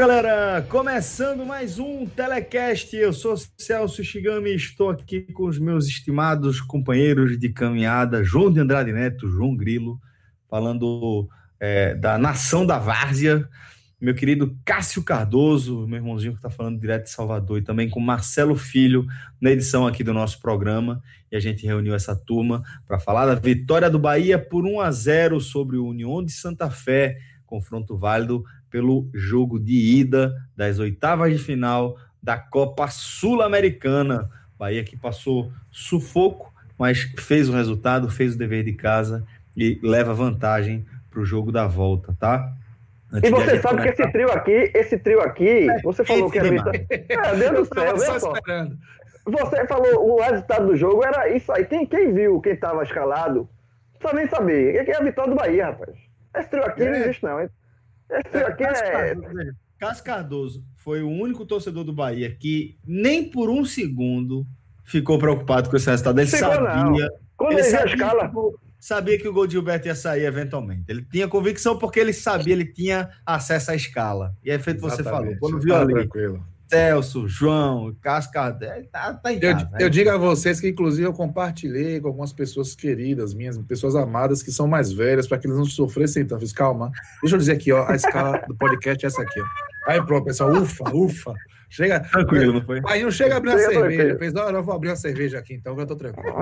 Galera! Começando mais um Telecast. Eu sou Celso Shigami e estou aqui com os meus estimados companheiros de caminhada, João de Andrade Neto, João Grilo, falando é, da nação da várzea, meu querido Cássio Cardoso, meu irmãozinho que está falando direto de Salvador, e também com Marcelo Filho, na edição aqui do nosso programa. E a gente reuniu essa turma para falar da vitória do Bahia por 1 a 0 sobre o União de Santa Fé, confronto válido pelo jogo de ida das oitavas de final da Copa Sul-Americana. Bahia que passou sufoco, mas fez o resultado, fez o dever de casa e leva vantagem para o jogo da volta, tá? Antes e você sabe começar... que esse trio aqui, esse trio aqui, é, você falou que era. É, Deus do céu, só esperando. Você falou, o resultado do jogo era isso aí. Quem, quem viu, quem estava escalado, não precisa nem saber. É, é a vitória do Bahia, rapaz. Esse trio aqui é. não existe, não. Esse aqui é. Cássio Cardoso foi o único torcedor do Bahia que nem por um segundo ficou preocupado com esse resultado. Ele Ficou sabia. Não. Quando ele, ele sabia, escala. sabia que o gol de Gilberto ia sair eventualmente. Ele tinha convicção porque ele sabia, ele tinha acesso à escala. E é feito você falou. Quando viu tá ali, tranquilo. Celso, João, Cascadé, tá, tá em casa. Eu, eu, digo a vocês que, inclusive, eu compartilhei com algumas pessoas queridas minhas, pessoas amadas que são mais velhas, para que eles não sofressem tanto. Fiz, calma, deixa eu dizer aqui, ó, a escala do podcast é essa aqui. Ó. Aí, pronto, pessoal, ufa, ufa. Chega. Tranquilo, não foi? Aí não chega a abrir a cerveja. Fez, não, eu vou abrir a cerveja aqui, então, que eu tô tranquilo.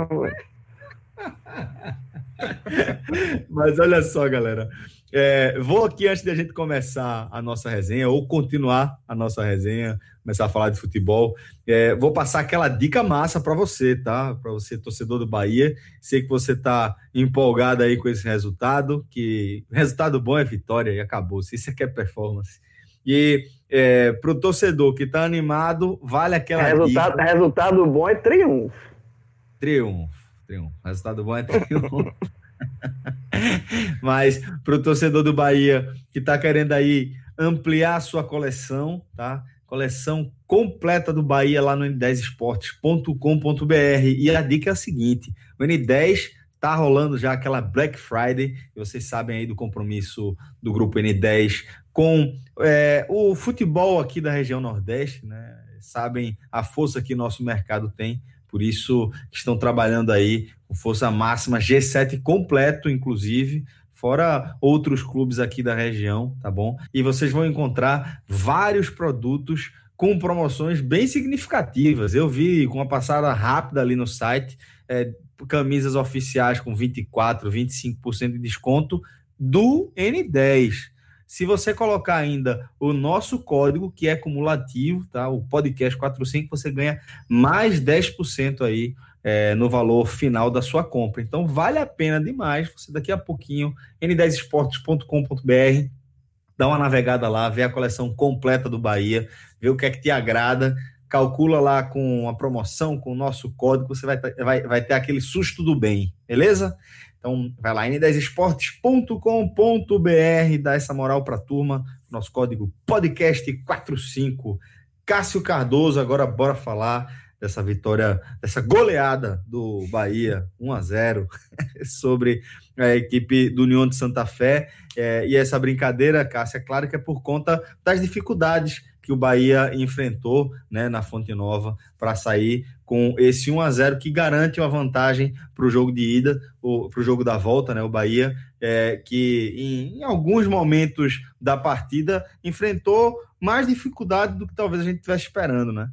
Mas olha só, galera. É, vou aqui, antes de a gente começar a nossa resenha, ou continuar a nossa resenha, começar a falar de futebol, é, vou passar aquela dica massa para você, tá? Para você, torcedor do Bahia. Sei que você está empolgado aí com esse resultado, que resultado bom é vitória e acabou. Se isso aqui é performance. E é, para o torcedor que está animado, vale aquela resultado, dica. Resultado bom é triunfo. Triunfo, triunfo. Resultado bom é triunfo. Mas para o torcedor do Bahia que está querendo aí ampliar a sua coleção, tá? Coleção completa do Bahia lá no n10esportes.com.br. E a dica é a seguinte: o N10 tá rolando já aquela Black Friday, e vocês sabem aí do compromisso do grupo N10 com é, o futebol aqui da região Nordeste, né? Sabem a força que nosso mercado tem por isso estão trabalhando aí com força máxima, G7 completo, inclusive, fora outros clubes aqui da região, tá bom? E vocês vão encontrar vários produtos com promoções bem significativas. Eu vi com uma passada rápida ali no site, é, camisas oficiais com 24, 25% de desconto do N10. Se você colocar ainda o nosso código, que é cumulativo, tá? O podcast 45, você ganha mais 10% aí é, no valor final da sua compra. Então vale a pena demais. Você daqui a pouquinho, n10esportes.com.br, dá uma navegada lá, vê a coleção completa do Bahia, vê o que é que te agrada, calcula lá com a promoção, com o nosso código, você vai, vai, vai ter aquele susto do bem, beleza? Então, vai lá, n10esportes.com.br, dá essa moral para a turma, nosso código podcast45. Cássio Cardoso, agora bora falar dessa vitória, dessa goleada do Bahia, 1 a 0 sobre a equipe do União de Santa Fé. É, e essa brincadeira, Cássio, é claro que é por conta das dificuldades que o Bahia enfrentou né, na Fonte Nova para sair com esse 1 a 0 que garante uma vantagem para o jogo de ida, para o jogo da volta, né? O Bahia, é, que em, em, alguns momentos da partida enfrentou mais dificuldade do que talvez a gente estivesse esperando, né?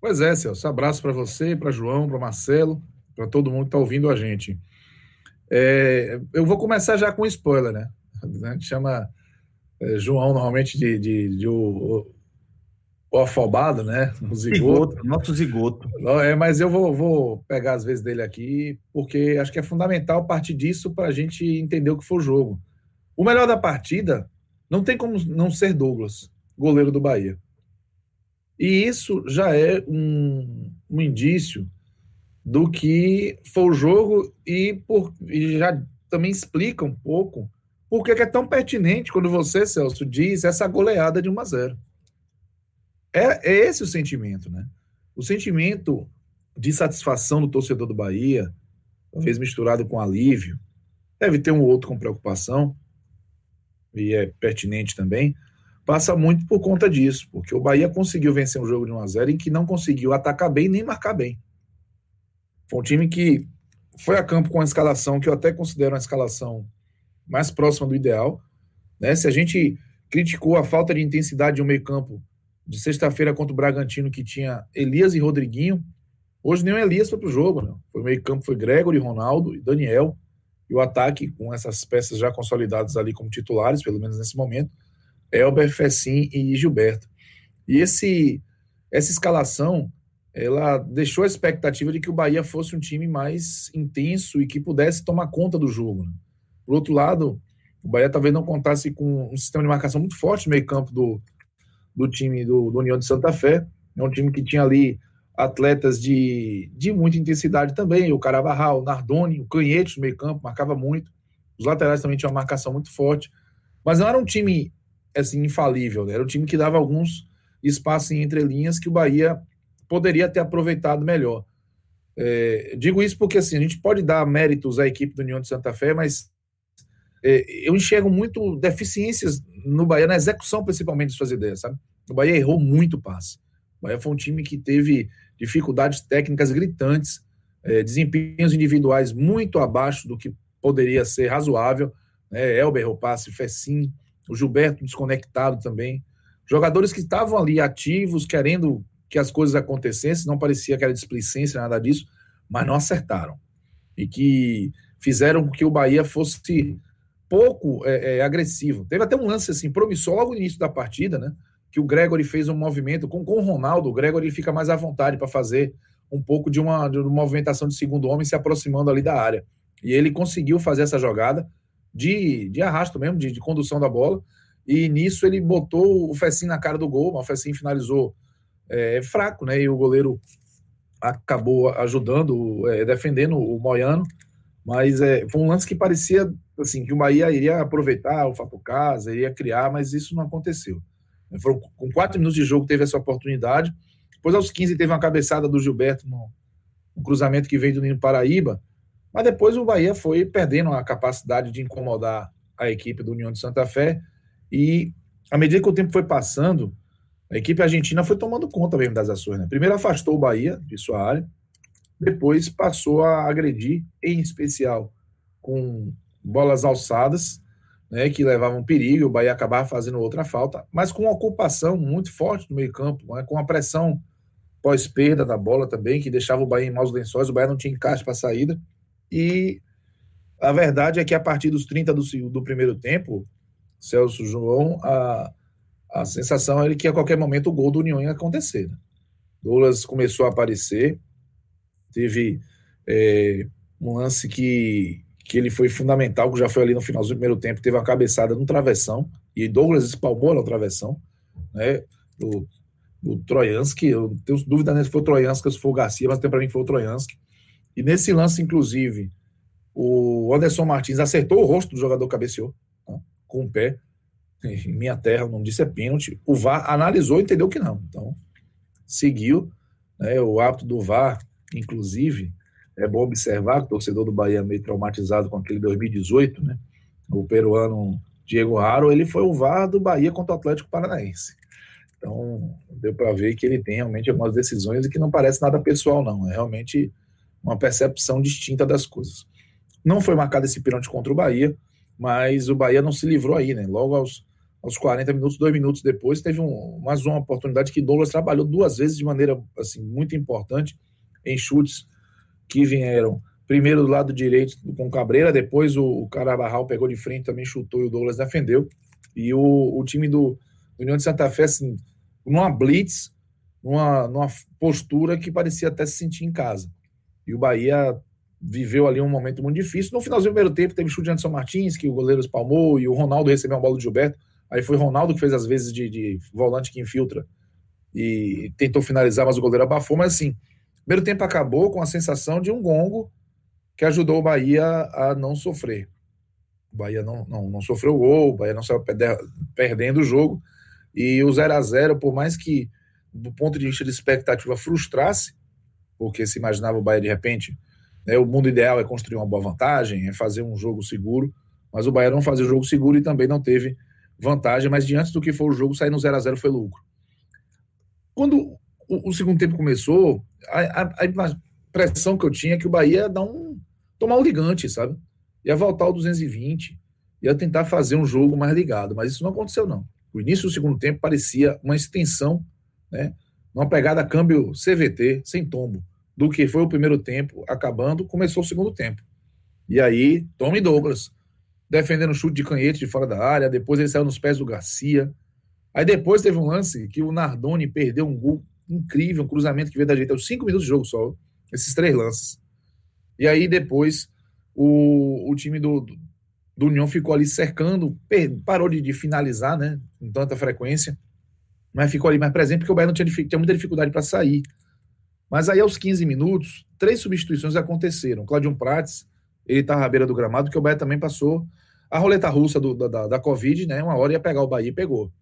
Pois é, Celso. Abraço para você, para João, para Marcelo, para todo mundo que está ouvindo a gente. É, eu vou começar já com spoiler, né? A gente chama é, João normalmente de, de, de o, o, afobado, né? O zigoto. zigoto. Nosso zigoto. É, mas eu vou, vou pegar as vezes dele aqui, porque acho que é fundamental partir disso para a gente entender o que foi o jogo. O melhor da partida não tem como não ser Douglas, goleiro do Bahia. E isso já é um, um indício do que foi o jogo e, por, e já também explica um pouco por que é tão pertinente quando você, Celso, diz essa goleada de 1 a 0. É, é esse o sentimento, né? O sentimento de satisfação do torcedor do Bahia, talvez misturado com alívio, deve ter um outro com preocupação, e é pertinente também, passa muito por conta disso, porque o Bahia conseguiu vencer um jogo de 1 a 0 em que não conseguiu atacar bem nem marcar bem. Foi um time que foi a campo com a escalação que eu até considero uma escalação mais próxima do ideal. Né? Se a gente criticou a falta de intensidade de um meio-campo de sexta-feira contra o Bragantino, que tinha Elias e Rodriguinho, hoje nem o Elias foi para o jogo. Né? Foi meio-campo, foi Gregory, Ronaldo e Daniel. E o ataque, com essas peças já consolidadas ali como titulares, pelo menos nesse momento, Elber, Fessim e Gilberto. E esse, essa escalação ela deixou a expectativa de que o Bahia fosse um time mais intenso e que pudesse tomar conta do jogo. Né? Por outro lado, o Bahia talvez não contasse com um sistema de marcação muito forte no meio campo do, do time do, do União de Santa Fé. É um time que tinha ali atletas de, de muita intensidade também, o Carabarral, o Nardoni, o Canhete no meio campo, marcava muito. Os laterais também tinham uma marcação muito forte. Mas não era um time assim, infalível, né? era um time que dava alguns espaços em entrelinhas que o Bahia poderia ter aproveitado melhor. É, digo isso porque assim, a gente pode dar méritos à equipe do União de Santa Fé, mas é, eu enxergo muito deficiências no Bahia, na execução principalmente de suas ideias, sabe? O Bahia errou muito passe. O Bahia foi um time que teve dificuldades técnicas gritantes, é, desempenhos individuais muito abaixo do que poderia ser razoável. Né? Elber, o passe, Fecim, o Gilberto desconectado também. Jogadores que estavam ali ativos, querendo que as coisas acontecessem, não parecia que era displicência, nada disso, mas não acertaram. E que fizeram com que o Bahia fosse pouco é, é, agressivo. Teve até um lance assim, promissor logo no início da partida, né? Que o Gregory fez um movimento com, com o Ronaldo. O Gregory fica mais à vontade para fazer um pouco de uma, de uma movimentação de segundo homem se aproximando ali da área. E ele conseguiu fazer essa jogada de, de arrasto mesmo, de, de condução da bola. E nisso ele botou o Fessim na cara do gol. O Fessim finalizou é, fraco, né? E o goleiro acabou ajudando, é, defendendo o Moiano, mas é, foi um lance que parecia assim que o Bahia iria aproveitar o fato casa, iria criar, mas isso não aconteceu. Foram, com quatro minutos de jogo teve essa oportunidade, depois aos 15 teve uma cabeçada do Gilberto no, no cruzamento que veio do Nino Paraíba, mas depois o Bahia foi perdendo a capacidade de incomodar a equipe do União de Santa Fé e à medida que o tempo foi passando, a equipe argentina foi tomando conta mesmo das ações. Né? Primeiro afastou o Bahia de sua área, depois passou a agredir, em especial com bolas alçadas, né, que levavam perigo, o Bahia acabava fazendo outra falta, mas com uma ocupação muito forte no meio-campo, né, com a pressão pós-perda da bola também, que deixava o Bahia em maus lençóis, o Bahia não tinha encaixe para saída. E a verdade é que a partir dos 30 do, do primeiro tempo, Celso João, a, a sensação era que a qualquer momento o gol do União ia acontecer. Né? Douglas começou a aparecer, teve é, um lance que, que ele foi fundamental, que já foi ali no final do primeiro tempo, teve uma cabeçada no travessão, e Douglas espalmou no travessão, né, do, do Trojanski, eu tenho dúvida se foi o Trojanski ou se foi o Garcia, mas tem para mim foi o Trojanski. E nesse lance, inclusive, o Anderson Martins acertou o rosto do jogador cabeceou, tá, com o pé, em minha terra, o nome é pênalti. O VAR analisou e entendeu que não. Então, seguiu. Né, o hábito do VAR, inclusive, é bom observar que o torcedor do Bahia meio traumatizado com aquele 2018, né? O peruano Diego Raro, ele foi o VAR do Bahia contra o Atlético Paranaense. Então, deu para ver que ele tem realmente algumas decisões e que não parece nada pessoal, não. É realmente uma percepção distinta das coisas. Não foi marcado esse pênalti contra o Bahia, mas o Bahia não se livrou aí, né? Logo aos aos 40 minutos, dois minutos depois, teve um, mais uma oportunidade que Douglas trabalhou duas vezes de maneira assim muito importante em chutes que vieram Primeiro do lado direito com Cabreira, depois o, o Carabarral pegou de frente, também chutou e o Douglas defendeu. E o, o time do, do União de Santa Fé, assim, numa blitz, numa, numa postura que parecia até se sentir em casa. E o Bahia viveu ali um momento muito difícil. No finalzinho do primeiro tempo, teve chute de Anderson Martins, que o goleiro espalmou, e o Ronaldo recebeu uma bola do Gilberto. Aí foi Ronaldo que fez as vezes de, de volante que infiltra e tentou finalizar, mas o goleiro abafou. Mas assim, primeiro tempo acabou com a sensação de um gongo que ajudou o Bahia a não sofrer. O Bahia não, não, não sofreu gol, o Bahia não saiu perdendo o jogo. E o 0 a 0 por mais que, do ponto de vista de expectativa, frustrasse, porque se imaginava o Bahia de repente, né, o mundo ideal é construir uma boa vantagem, é fazer um jogo seguro, mas o Bahia não fazia o jogo seguro e também não teve vantagem, mas diante do que foi o jogo, sair no 0 a 0 foi lucro. Quando o, o segundo tempo começou, a, a, a, impressão que eu tinha é que o Bahia ia dar um, tomar um ligante, sabe? Ia voltar ao 220, ia tentar fazer um jogo mais ligado, mas isso não aconteceu, não. O início do segundo tempo parecia uma extensão, né? Uma pegada câmbio CVT, sem tombo, do que foi o primeiro tempo, acabando, começou o segundo tempo. E aí, Tommy Douglas, defendendo chute de canhete de fora da área, depois ele saiu nos pés do Garcia. Aí depois teve um lance que o Nardoni perdeu um gol incrível, um cruzamento que veio da direita, aos cinco minutos de jogo só, esses três lances. E aí depois o, o time do, do União ficou ali cercando, parou de, de, finalizar, né, com tanta frequência, mas ficou ali mais presente porque o Bahia não tinha, tinha muita dificuldade para sair. Mas aí aos 15 minutos, três substituições aconteceram. Claudio Prates, ele estava à beira do gramado, porque o Bahia também passou a roleta russa do, da, da Covid, né? Uma hora ia pegar o Bahia e pegou.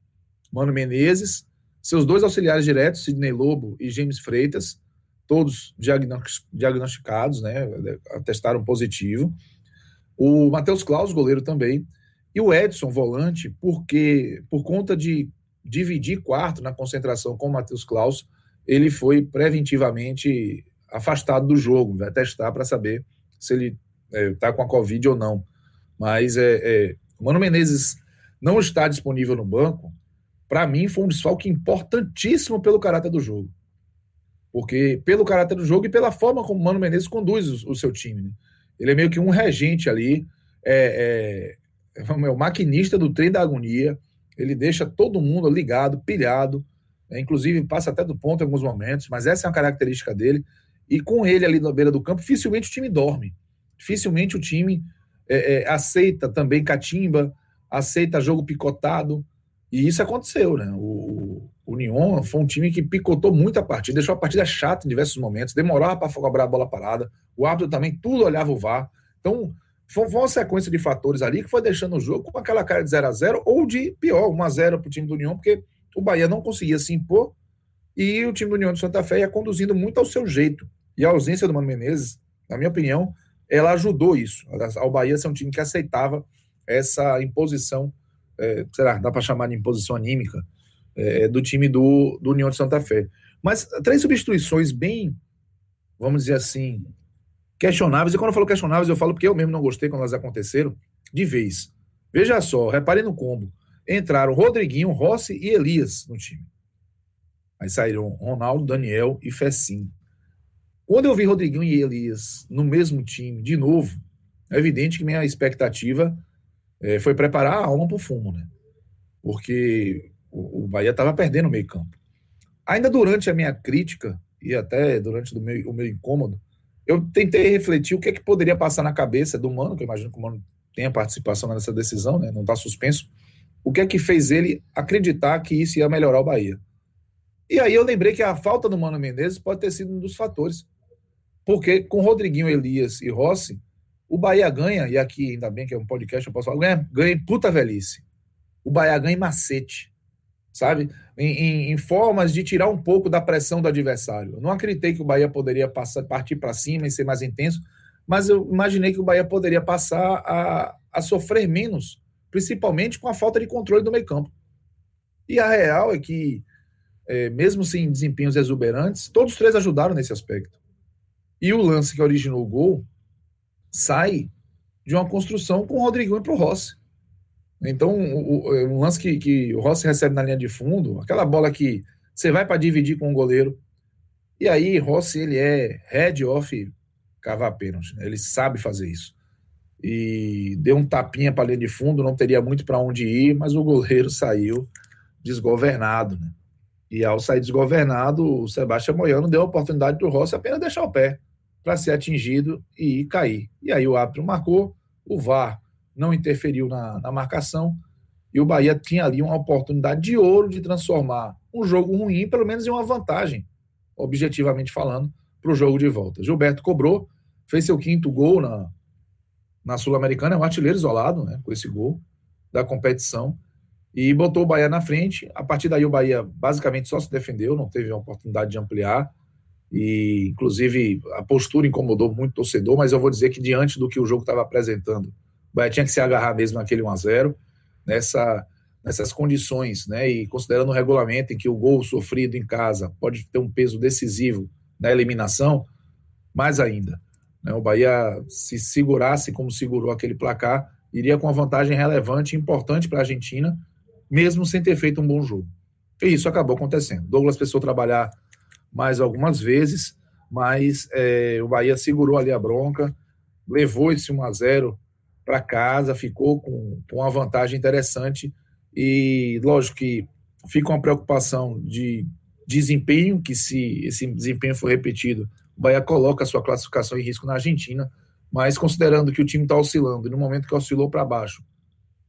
Mano Menezes, seus dois auxiliares diretos, Sidney Lobo e James Freitas, todos diagnosticados, né? Atestaram positivo. O Matheus Claus, goleiro também. E o Edson, volante, porque por conta de dividir quarto na concentração com o Matheus Claus, ele foi preventivamente afastado do jogo, vai testar para saber se ele está é, com a Covid ou não. Mas é, é, Mano Menezes não está disponível no banco, para mim foi um desfalque importantíssimo pelo caráter do jogo. Porque pelo caráter do jogo e pela forma como Mano Menezes conduz o, o seu time. Né? Ele é meio que um regente ali, é, é, é, o maquinista do trem da agonia. Ele deixa todo mundo ligado, pilhado, né? inclusive passa até do ponto em alguns momentos, mas essa é uma característica dele. E com ele ali na beira do campo, dificilmente o time dorme. Dificilmente o time é, é, aceita também catimba, aceita jogo picotado. E isso aconteceu, né? O, o Union foi um time que picotou muito a partida, deixou a partida chata em diversos momentos, demorava para cobrar a bola parada. O árbitro também tudo olhava o VAR. Então, foi uma sequência de fatores ali que foi deixando o jogo com aquela cara de 0 a 0 ou de pior, 1 a 0 para o time do União, porque o Bahia não conseguia se impor e o time do União de Santa Fé ia conduzindo muito ao seu jeito. E a ausência do Mano Menezes, na minha opinião, ela ajudou isso, ao Bahia ser um time que aceitava essa imposição, é, será, dá para chamar de imposição anímica, é, do time do, do União de Santa Fé. Mas três substituições bem, vamos dizer assim, questionáveis, e quando eu falo questionáveis, eu falo porque eu mesmo não gostei quando elas aconteceram, de vez. Veja só, reparem no combo. Entraram Rodriguinho, Rossi e Elias no time. Aí saíram Ronaldo, Daniel e Fecim. Quando eu vi Rodriguinho e Elias no mesmo time, de novo, é evidente que minha expectativa é, foi preparar a alma para o fumo, né? Porque o, o Bahia estava perdendo o meio campo. Ainda durante a minha crítica, e até durante meu, o meu incômodo, eu tentei refletir o que, é que poderia passar na cabeça do Mano, que eu imagino que o Mano tenha participação nessa decisão, né? não está suspenso. O que é que fez ele acreditar que isso ia melhorar o Bahia? E aí eu lembrei que a falta do Mano Menezes pode ter sido um dos fatores. Porque com Rodriguinho, Elias e Rossi, o Bahia ganha, e aqui ainda bem que é um podcast, eu posso falar, ganha, ganha puta velhice. O Bahia ganha em macete, sabe? Em, em, formas de tirar um pouco da pressão do adversário. Não acreditei que o Bahia poderia passar, partir para cima e ser mais intenso, mas eu imaginei que o Bahia poderia passar a, a sofrer menos, principalmente com a falta de controle do meio campo. E a real é que, é, mesmo sem desempenhos exuberantes, todos os três ajudaram nesse aspecto. E o lance que originou o gol sai de uma construção com o Rodriguinho para o Rossi. Então, o, o, é um lance que, que o Rossi recebe na linha de fundo, aquela bola que você vai para dividir com o goleiro. E aí, Rossi, ele é head off cavar pênalti. Né? Ele sabe fazer isso. E deu um tapinha para a linha de fundo, não teria muito para onde ir, mas o goleiro saiu desgovernado. Né? E ao sair desgovernado, o Sebastião Moiano deu a oportunidade do Rossi apenas deixar o pé para ser atingido e cair. E aí o árbitro marcou, o VAR não interferiu na, na marcação, e o Bahia tinha ali uma oportunidade de ouro de transformar um jogo ruim, pelo menos em uma vantagem, objetivamente falando, para o jogo de volta. Gilberto cobrou, fez seu quinto gol na, na Sul-Americana, é um artilheiro isolado né, com esse gol da competição, e botou o Bahia na frente. A partir daí, o Bahia basicamente só se defendeu, não teve a oportunidade de ampliar. E, inclusive, a postura incomodou muito o torcedor, mas eu vou dizer que, diante do que o jogo estava apresentando, Bahia tinha que se agarrar mesmo naquele 1 a 0 nessa, nessas condições, né? E considerando o regulamento em que o gol sofrido em casa pode ter um peso decisivo na eliminação, mais ainda. Né? O Bahia, se segurasse como segurou aquele placar, iria com uma vantagem relevante e importante para a Argentina, mesmo sem ter feito um bom jogo. E isso acabou acontecendo. Douglas precisou trabalhar mais algumas vezes, mas é, o Bahia segurou ali a bronca, levou esse 1 a 0 para casa, ficou com, com uma vantagem interessante. E lógico que fica uma preocupação de desempenho, que se esse desempenho for repetido, o Bahia coloca a sua classificação em risco na Argentina, mas considerando que o time está oscilando, no momento que oscilou para baixo,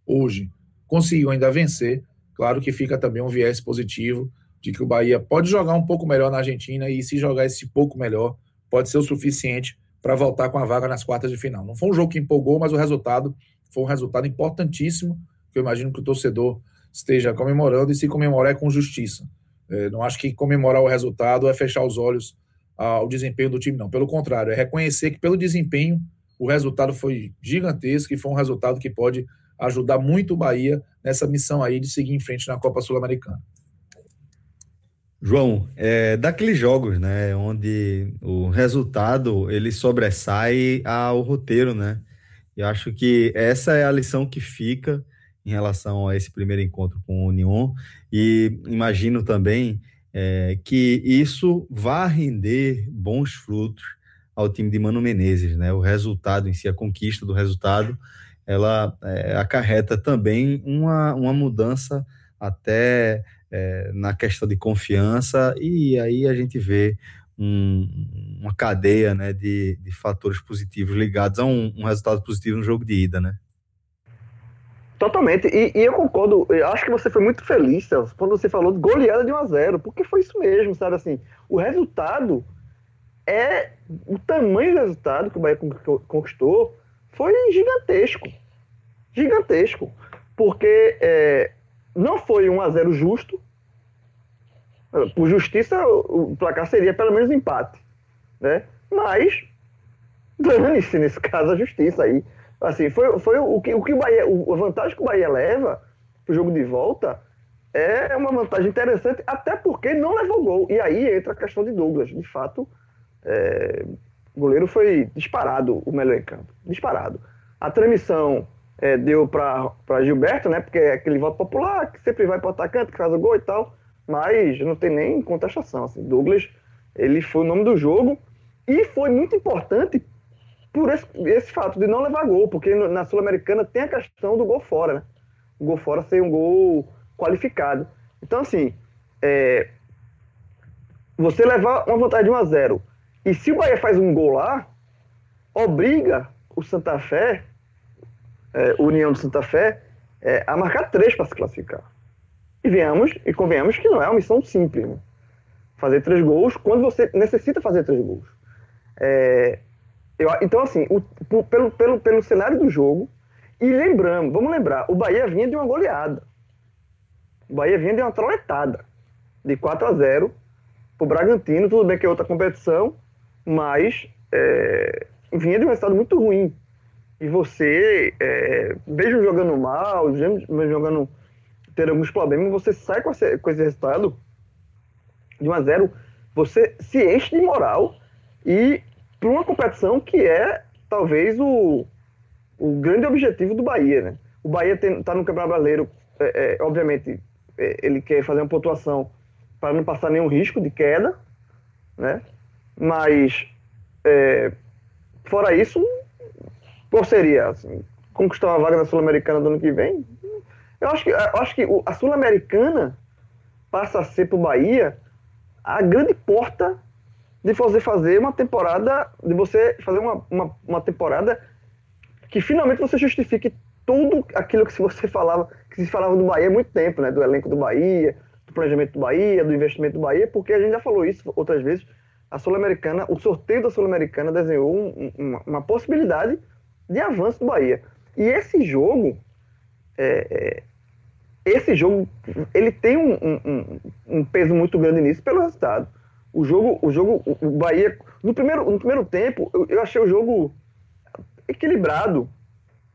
hoje, conseguiu ainda vencer, claro que fica também um viés positivo de que o Bahia pode jogar um pouco melhor na Argentina e se jogar esse pouco melhor, pode ser o suficiente para voltar com a vaga nas quartas de final. Não foi um jogo que empolgou, mas o resultado foi um resultado importantíssimo, que eu imagino que o torcedor esteja comemorando, e se comemorar é com justiça. É, não acho que comemorar o resultado é fechar os olhos ao desempenho do time, não. Pelo contrário, é reconhecer que pelo desempenho o resultado foi gigantesco e foi um resultado que pode ajudar muito o Bahia nessa missão aí de seguir em frente na Copa Sul-Americana. João, é daqueles jogos, né, onde o resultado ele sobressai ao roteiro, né? Eu acho que essa é a lição que fica em relação a esse primeiro encontro com o Union e imagino também é, que isso vá render bons frutos ao time de Mano Menezes, né? O resultado em si, a conquista do resultado, ela é, acarreta também uma, uma mudança até é, na questão de confiança, e aí a gente vê um, uma cadeia né, de, de fatores positivos ligados a um, um, resultado positivo no jogo de ida, né? Totalmente, e, e, eu concordo, eu acho que você foi muito feliz, Celso, quando você falou de goleada de 1 a 0 porque foi isso mesmo, sabe assim, o resultado é, o tamanho do resultado que o Bahia conquistou foi gigantesco, gigantesco, porque é, não foi 1 a 0 justo. Por justiça, o placar seria pelo menos empate, né? Mas dane-se nesse caso a justiça aí. Assim, foi, foi o que o que o Bahia, a vantagem que o Bahia leva pro jogo de volta é uma vantagem interessante, até porque não levou gol. E aí entra a questão de Douglas. De fato, é, o goleiro foi disparado o melhor em campo. Disparado. A transmissão é, deu para Gilberto, né? Porque é aquele voto popular que sempre vai para o atacante, que faz o gol e tal. Mas não tem nem contestação. Assim. Douglas, ele foi o nome do jogo e foi muito importante por esse, esse fato de não levar gol, porque na Sul-Americana tem a questão do gol fora, né? O gol fora ser um gol qualificado. Então, assim, é, você levar uma vantagem de 1 a 0 e se o Bahia faz um gol lá, obriga o Santa Fé é, União de Santa Fé é, a marcar três para se classificar. E venhamos e convenhamos que não é uma missão simples. Né? Fazer três gols quando você necessita fazer três gols. É, eu, então, assim, o, pelo, pelo, pelo cenário do jogo, e lembramos, vamos lembrar, o Bahia vinha de uma goleada. O Bahia vinha de uma troletada. De 4 a 0 o Bragantino, tudo bem que é outra competição, mas é, vinha de um resultado muito ruim e você, é, mesmo jogando mal, mesmo jogando ter alguns problemas, você sai com esse, com esse resultado de 1 a 0 você se enche de moral e para uma competição que é talvez o, o grande objetivo do Bahia, né? O Bahia está no Campeonato Brasileiro, é, é, obviamente, é, ele quer fazer uma pontuação para não passar nenhum risco de queda, né? Mas é, fora isso, seria? Assim, conquistar uma vaga na Sul-Americana do ano que vem? Eu acho que, eu acho que a Sul-Americana passa a ser para o Bahia a grande porta de você fazer uma temporada, de você fazer uma, uma, uma temporada que finalmente você justifique tudo aquilo que você falava, que se falava do Bahia há muito tempo, né? Do elenco do Bahia, do planejamento do Bahia, do investimento do Bahia, porque a gente já falou isso outras vezes. A Sul-Americana, o sorteio da Sul-Americana desenhou um, uma, uma, possibilidade de avanço do Bahia. E esse jogo, é, é, esse jogo, ele tem um, um, um, peso muito grande nisso pelo resultado. O jogo, o jogo, o Bahia, no primeiro, no primeiro tempo, eu, eu achei o jogo equilibrado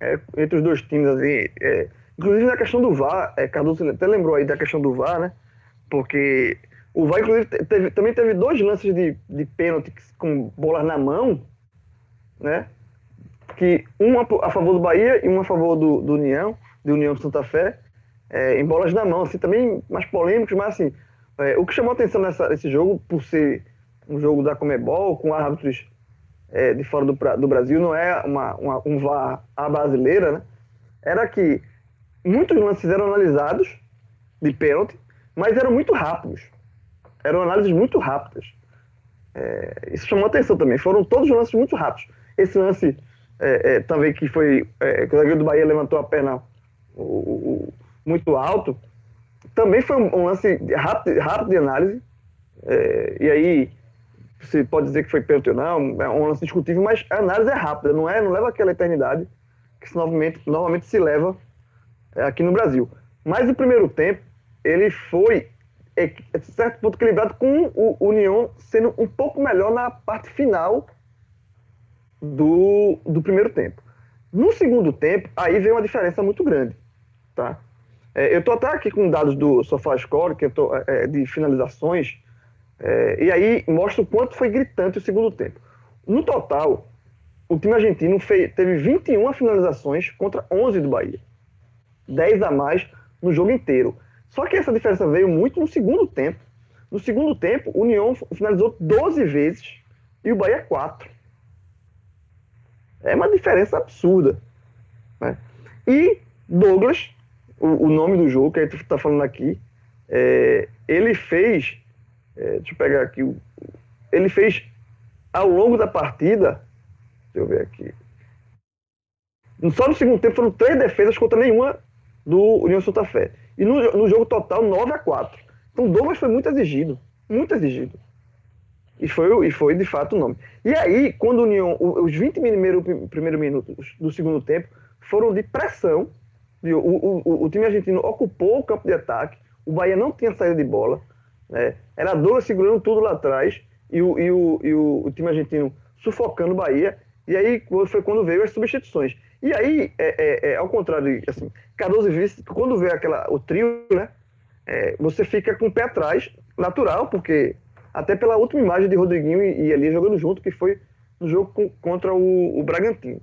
é, entre os dois times, assim, é, inclusive na questão do VAR, é, Cardoso até lembrou aí da questão do VAR, né? Porque o VAR, inclusive, teve, também teve dois lances de, de pênalti com bolas na mão, né? Que um a favor do Bahia e um a favor do, do União, de União Santa Fé, é, em bolas na mão, assim, também mais polêmicos, mas assim, é, o que chamou atenção nessa, nesse jogo, por ser um jogo da Comebol, com árbitros é, de fora do, do, Brasil, não é uma, uma, um VAR a brasileira, né? Era que muitos lances eram analisados de pênalti, mas eram muito rápidos. Eram análises muito rápidas. É, isso chamou atenção também. Foram todos os lances muito rápidos. Esse lance é, é também que foi é, que o zagueiro do Bahia levantou a perna o, o, muito alto, também foi um, um lance rápido, rápido de análise. É, e aí você pode dizer que foi pênalti ou não, é um lance discutível, mas a análise é rápida, não é, não leva aquela eternidade que normalmente, normalmente se leva é, aqui no Brasil. Mas o primeiro tempo, ele foi, é, é, certo ponto, equilibrado com o União sendo um pouco melhor na parte final do, do primeiro tempo. No segundo tempo, aí vem uma diferença muito grande, tá? É, eu estou até aqui com dados do SofaScore, que eu tô, é, de finalizações, é, e aí mostra o quanto foi gritante o segundo tempo. No total, o time argentino fez, teve 21 finalizações contra 11 do Bahia. 10 a mais no jogo inteiro. Só que essa diferença veio muito no segundo tempo. No segundo tempo, o União finalizou 12 vezes e o Bahia 4. É uma diferença absurda. Né? E Douglas, o, o, nome do jogo que a gente está falando aqui, é, ele fez é, deixa eu pegar aqui. Ele fez ao longo da partida. Deixa eu ver aqui. Só no segundo tempo foram três defesas contra nenhuma do União Santa Fé. E no, no jogo total, 9 a 4. Então Douglas foi muito exigido. Muito exigido. E foi, e foi de fato o nome. E aí, quando o União, os 20 primeiros primeiro minutos do segundo tempo foram de pressão. O, o, o, time argentino ocupou o campo de ataque. O Bahia não tinha saída de bola. Né? Era Douglas segurando tudo lá atrás e o, e o, e o, time argentino sufocando o Bahia. E aí foi quando veio as substituições. E aí, é, é, é ao contrário, assim, Cardoso e quando vê aquela, o trio, né, é, você fica com o pé atrás, natural, porque até pela última imagem de Rodriguinho e, e Elias jogando junto, que foi no jogo com, contra o, o, Bragantino.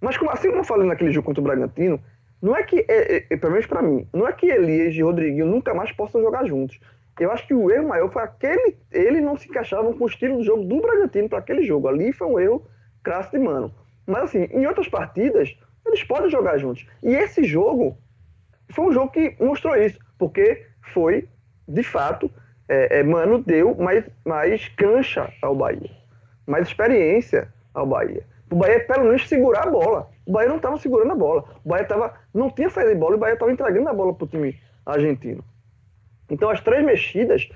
Mas como, assim como eu falei naquele jogo contra o Bragantino, não é que, é, é, pelo menos para mim, não é que Elias e Rodriguinho nunca mais possam jogar juntos. Eu acho que o erro maior foi aquele. Ele não se encaixava com o estilo do jogo do Bragantino para aquele jogo. Ali foi um erro crasso de mano. Mas assim, em outras partidas, eles podem jogar juntos. E esse jogo foi um jogo que mostrou isso, porque foi, de fato, é, é, Mano deu mais, mais cancha ao Bahia, mais experiência ao Bahia. O Bahia, pelo menos, segurar a bola. O Bahia não estava segurando a bola. O Bahia tava, não tinha saída de bola e o Bahia estava entregando a bola para o time argentino. Então as três mexidas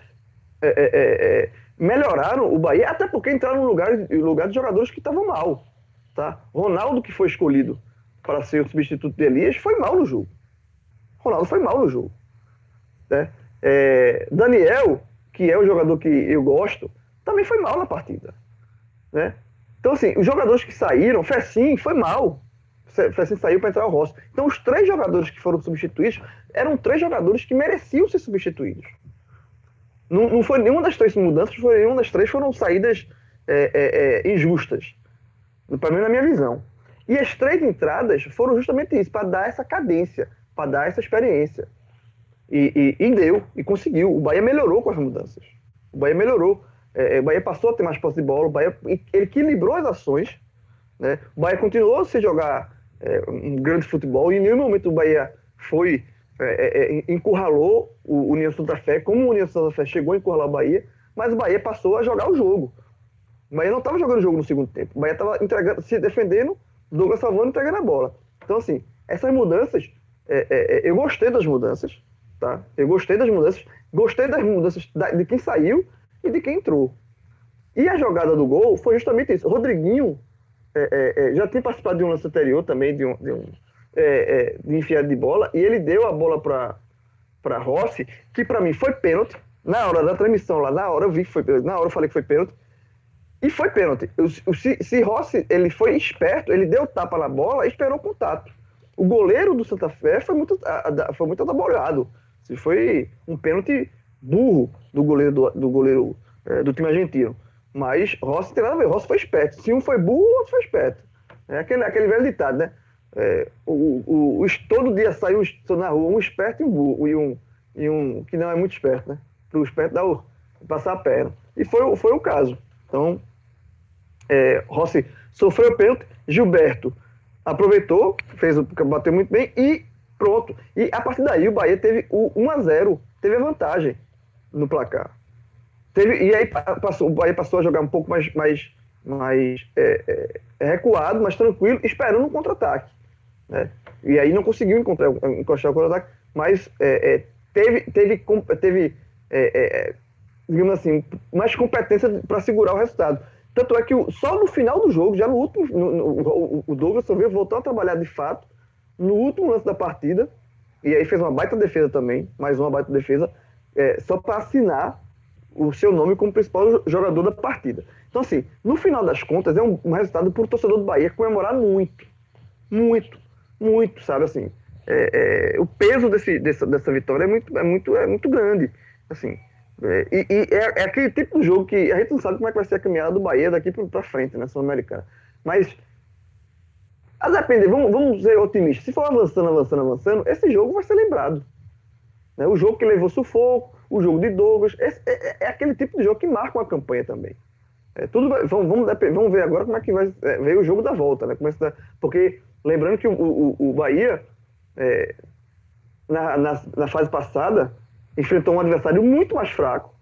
é, é, é, é, melhoraram o Bahia, até porque entraram no lugar, no lugar de jogadores que estavam mal. Tá? Ronaldo, que foi escolhido para ser o substituto de Elias, foi mal no jogo. Ronaldo foi mal no jogo. Né? É, Daniel, que é o jogador que eu gosto, também foi mal na partida. Né? Então, assim, os jogadores que saíram, Fessim foi mal. Fessim saiu para entrar o Rossi. Então, os três jogadores que foram substituídos eram três jogadores que mereciam ser substituídos. Não, não foi nenhuma das três mudanças, foi nenhuma das três foram saídas é, é, é, injustas. Para mim, na minha visão. E as três entradas foram justamente isso, para dar essa cadência, para dar essa experiência. E, e, e, deu, e conseguiu. O Bahia melhorou com as mudanças. O Bahia melhorou. É, é, o Bahia passou a ter mais posse de bola, o Bahia equilibrou as ações Né? O Bahia continuou sem jogar é, um grande futebol e em nenhum momento o Bahia foi é, é, é encurralou o União Santa Fé, como o União Santa Fé chegou a encurralar o Bahia, mas o Bahia passou a jogar o jogo. O Bahia não estava jogando o jogo no segundo tempo. O Bahia estava se defendendo, Douglas salvando entregando a bola. Então, assim, essas mudanças, é, eu gostei das mudanças, tá? Eu gostei das mudanças, gostei das mudanças de quem saiu e de quem entrou. E a jogada do gol foi justamente isso. Rodriguinho é, é, já tinha participado de um lance anterior também, de um, de um de enfiada de bola, e ele deu a bola para Rossi, que para mim foi pênalti. Na hora da transmissão lá, na hora eu vi que foi pênalti, na hora eu falei que foi pênalti. E foi pênalti. Se, se Rossi ele foi esperto, ele deu tapa na bola e esperou o contato. O goleiro do Santa Fé foi muito, foi muito adabolhado. Foi um pênalti burro do goleiro do, do goleiro é, do time argentino. Mas Rossi tem nada a ver. Rossi foi esperto. Se um foi burro, o outro foi esperto. É aquele, aquele velho ditado, né? É, o, o, o, todo dia sai um, na rua um esperto e um burro, e um, e um que não é muito esperto, né? Para o esperto dar o, passar a perna. E foi, foi o caso. Então, é, Rossi sofreu o pênalti, Gilberto aproveitou, fez bateu muito bem e pronto. E a partir daí o Bahia teve o 1 a 0 teve a vantagem no placar. Teve, e aí passou, o Bahia passou a jogar um pouco mais, mais, mais é, é, recuado, mais tranquilo, esperando um contra-ataque. Né? E aí não conseguiu encontrar, encostar o contra-ataque, mas é, é teve, teve, teve é, é, digamos assim, mais competência para segurar o resultado. Tanto é que só no final do jogo, já no último, no, no, o Douglas Silveira voltou a trabalhar de fato no último lance da partida, e aí fez uma baita defesa também, mais uma baita defesa, é, só para assinar o seu nome como principal jogador da partida. Então, assim, no final das contas, é um, um resultado para o torcedor do Bahia comemorar muito. Muito, muito, sabe? Assim, é, é, o peso desse, dessa, dessa vitória é muito, é, muito, é muito grande. Assim, é, e, e é, é, aquele tipo de jogo que a gente não sabe como é que vai ser a caminhada do Bahia daqui para frente, né, Sul-Americana. Mas, a depender, vamos, vamos ser otimistas. Se for avançando, avançando, avançando, esse jogo vai ser lembrado. Né? O jogo que levou sufoco, o jogo de Douglas, esse, é, é, é, aquele tipo de jogo que marca uma campanha também. É, tudo vai, vamos, vamos, vamos, ver agora como é que vai é, ver o jogo da volta, né? Começa, porque, lembrando que o, o, o Bahia, na, na, na fase passada, enfrentou um adversário muito mais fraco,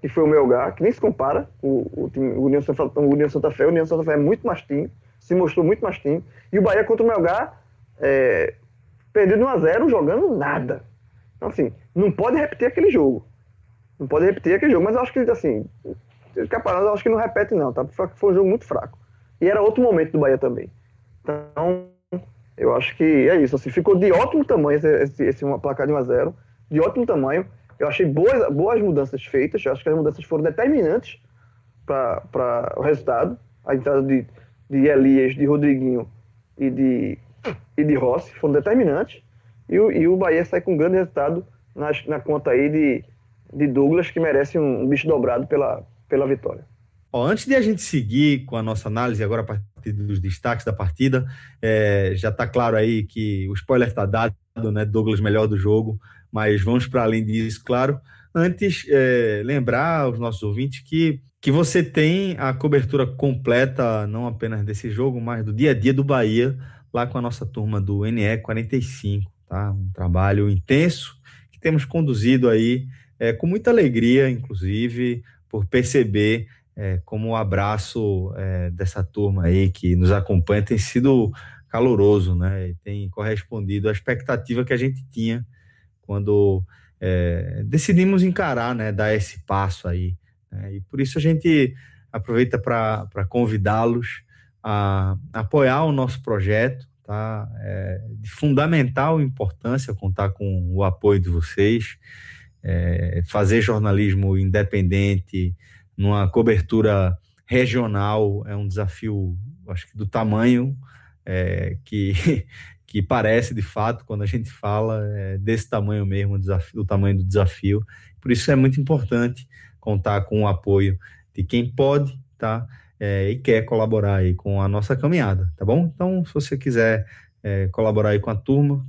que foi o Melgar, que nem se compara. O, o, o, União, Santa, o União Santa Fé, o União Santa Fé é muito mais time, se mostrou muito mais time. E o Bahia contra o Melgar é, perdeu de 1 a 0 jogando nada. Então, assim, não pode repetir aquele jogo. Não pode repetir aquele jogo, mas eu acho que, assim, Caparado, eu acho que não repete, não, tá? Foi um jogo muito fraco. E era outro momento do Bahia também. Então, eu acho que é isso. Assim, ficou de ótimo tamanho esse, esse, esse placar de 1 a 0 de ótimo tamanho. Eu achei boas, boas mudanças feitas, eu acho que as mudanças foram determinantes para o resultado. A entrada de, de Elias, de Rodriguinho e de, e de Rossi foram determinantes. E o, e o Bahia sai com um grande resultado na, na conta aí de, de Douglas, que merece um, um bicho dobrado pela, pela vitória. Ó, antes de a gente seguir com a nossa análise, agora a partir dos destaques da partida, é, já está claro aí que o spoiler está dado, né? Douglas melhor do jogo mas vamos para além disso, claro. Antes, é, lembrar aos nossos ouvintes que, que você tem a cobertura completa, não apenas desse jogo, mas do dia a dia do Bahia, lá com a nossa turma do NE 45, tá? Um trabalho intenso que temos conduzido aí é, com muita alegria, inclusive, por perceber é, como o abraço é, dessa turma aí que nos acompanha tem sido caloroso, né? E tem correspondido à expectativa que a gente tinha quando é, decidimos encarar, né, dar esse passo aí. Né, e por isso a gente aproveita para convidá-los a, apoiar o nosso projeto, tá? É de fundamental importância contar com o apoio de vocês, é, fazer jornalismo independente numa cobertura regional é um desafio, acho que do tamanho é, que que parece de fato, quando a gente fala é, desse tamanho mesmo, desafio, o tamanho do desafio. Por isso é muito importante contar com o apoio de quem pode, tá? É, e quer colaborar aí com a nossa caminhada, tá bom? Então, se você quiser é, colaborar aí com a turma,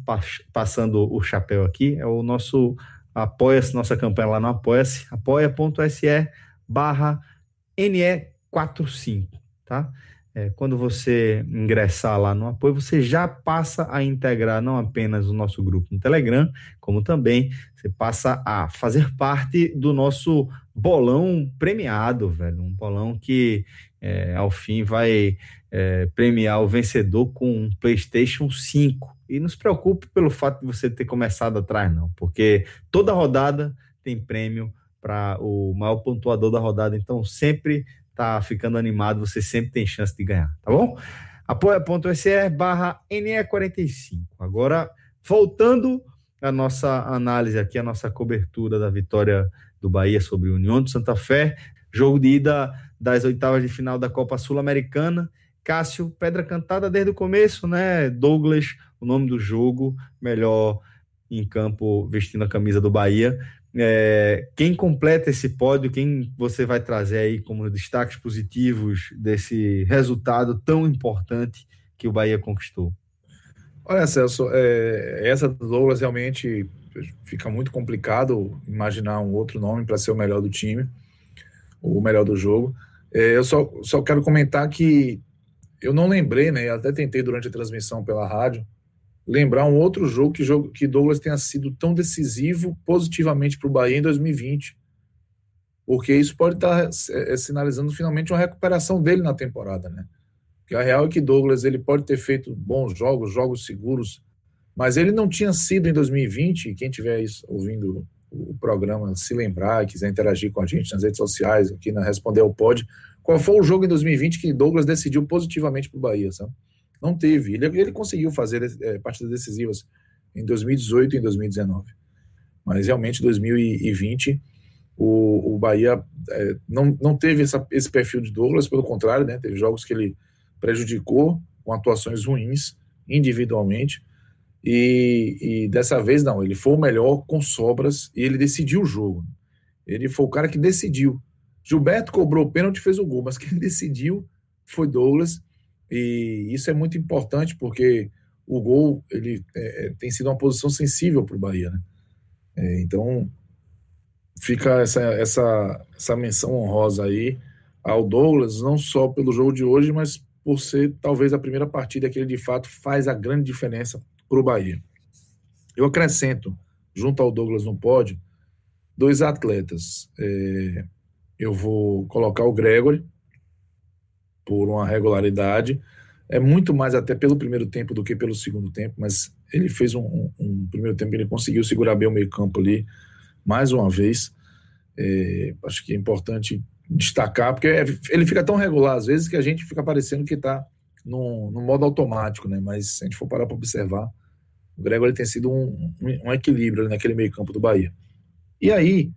passando o chapéu aqui, é o nosso apoia-se, nossa campanha lá no apoia-se, apoia.se barra NE45, tá? é, quando você ingressar lá no apoio, você já passa a integrar não apenas o nosso grupo no Telegram, como também você passa a fazer parte do nosso bolão premiado, velho. Um bolão que, é, ao fim, vai é, premiar o vencedor com um PlayStation 5. E não se preocupe pelo fato de você ter começado atrás, não, porque toda rodada tem prêmio para o maior pontuador da rodada. Então, sempre tá ficando animado, você sempre tem chance de ganhar, tá bom? apoia.se barra NE45. Agora, voltando à nossa análise aqui, a nossa cobertura da vitória do Bahia sobre o União de Santa Fé, jogo de ida das oitavas de final da Copa Sul-Americana. Cássio, pedra cantada desde o começo, né? Douglas, o nome do jogo, melhor em campo vestindo a camisa do Bahia. É, quem completa esse pódio, quem você vai trazer aí como destaques positivos desse resultado tão importante que o Bahia conquistou? Olha, Celso, é, essa do Douglas realmente fica muito complicado imaginar um outro nome para ser o melhor do time, o melhor do jogo. É, eu só, só quero comentar que eu não lembrei, né? Até tentei durante a transmissão pela rádio, lembrar um outro jogo que, jogo que Douglas tenha sido tão decisivo positivamente para o Bahia em 2020. Porque isso pode estar tá, é, é, sinalizando finalmente uma recuperação dele na temporada, né? Porque a real é que Douglas ele pode ter feito bons jogos, jogos seguros, mas ele não tinha sido em 2020. Quem estiver ouvindo o programa se lembrar, quiser interagir com a gente nas redes sociais, aqui na Responder ao Pod, qual foi o jogo em 2020 que Douglas decidiu positivamente para o Bahia, sabe? Não teve. Ele, ele conseguiu fazer é, partidas decisivas em 2018 e em 2019. Mas realmente, 2020, o, o Bahia é, não, não teve essa, esse perfil de Douglas, pelo contrário, né, teve jogos que ele prejudicou com atuações ruins individualmente. E, e, dessa vez não, ele foi o melhor com sobras e ele decidiu o jogo. Ele foi o cara que decidiu. Gilberto cobrou o pênalti e fez o gol, mas quem decidiu foi Douglas e isso é muito importante porque o gol ele é, é tem sido uma posição sensível para o Bahia, né? É, então fica essa, essa, essa menção honrosa aí ao Douglas, não só pelo jogo de hoje, mas por ser talvez a primeira partida que ele de fato faz a grande diferença para o Bahia. Eu acrescento, junto ao Douglas no pódio, dois atletas. É, eu vou colocar o Gregory, por uma regularidade. É muito mais até pelo primeiro tempo do que pelo segundo tempo, mas ele fez um, um, um primeiro tempo, ele conseguiu segurar bem o meio campo ali, mais uma vez. É, acho que é importante destacar, porque é, ele fica tão regular às vezes que a gente fica parecendo que está no, no, modo automático, né? Mas se a gente for parar para observar, o Gregor tem sido um, um, equilíbrio naquele meio campo do Bahia. E aí,